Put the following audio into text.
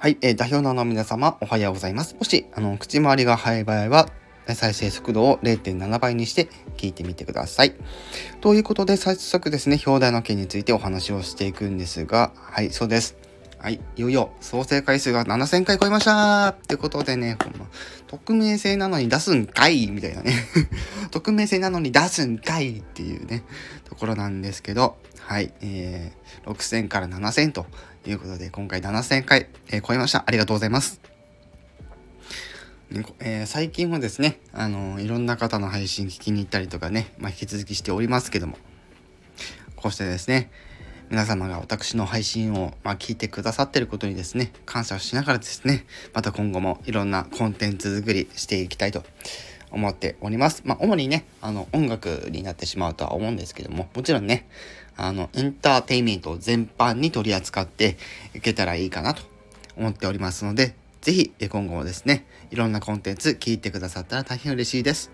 はい、えー、代表の皆様、おはようございます。もし、あの、口周りが早い場合は、再生速度を0.7倍にして聞いてみてください。ということで、早速ですね、表題の件についてお話をしていくんですが、はい、そうです。はい、いよいよ創生回数が7000回超えましたってことでね、この匿名性なのに出すんかいみたいなね 匿名性なのに出すんかいっていうね、ところなんですけど、はい、えー、6000から7000ということで、今回7000回、えー、超えました。ありがとうございます。えー、最近はですね、あの、いろんな方の配信聞きに行ったりとかね、まあ、引き続きしておりますけども、こうしてですね、皆様が私の配信を、まあ、聞いてくださってることにですね、感謝をしながらですね、また今後もいろんなコンテンツ作りしていきたいと思っております。まあ、主にね、あの、音楽になってしまうとは思うんですけども、もちろんね、あの、エンターテイメント全般に取り扱っていけたらいいかなと思っておりますので、ぜひ今後もですね、いろんなコンテンツ聞いてくださったら大変嬉しいです。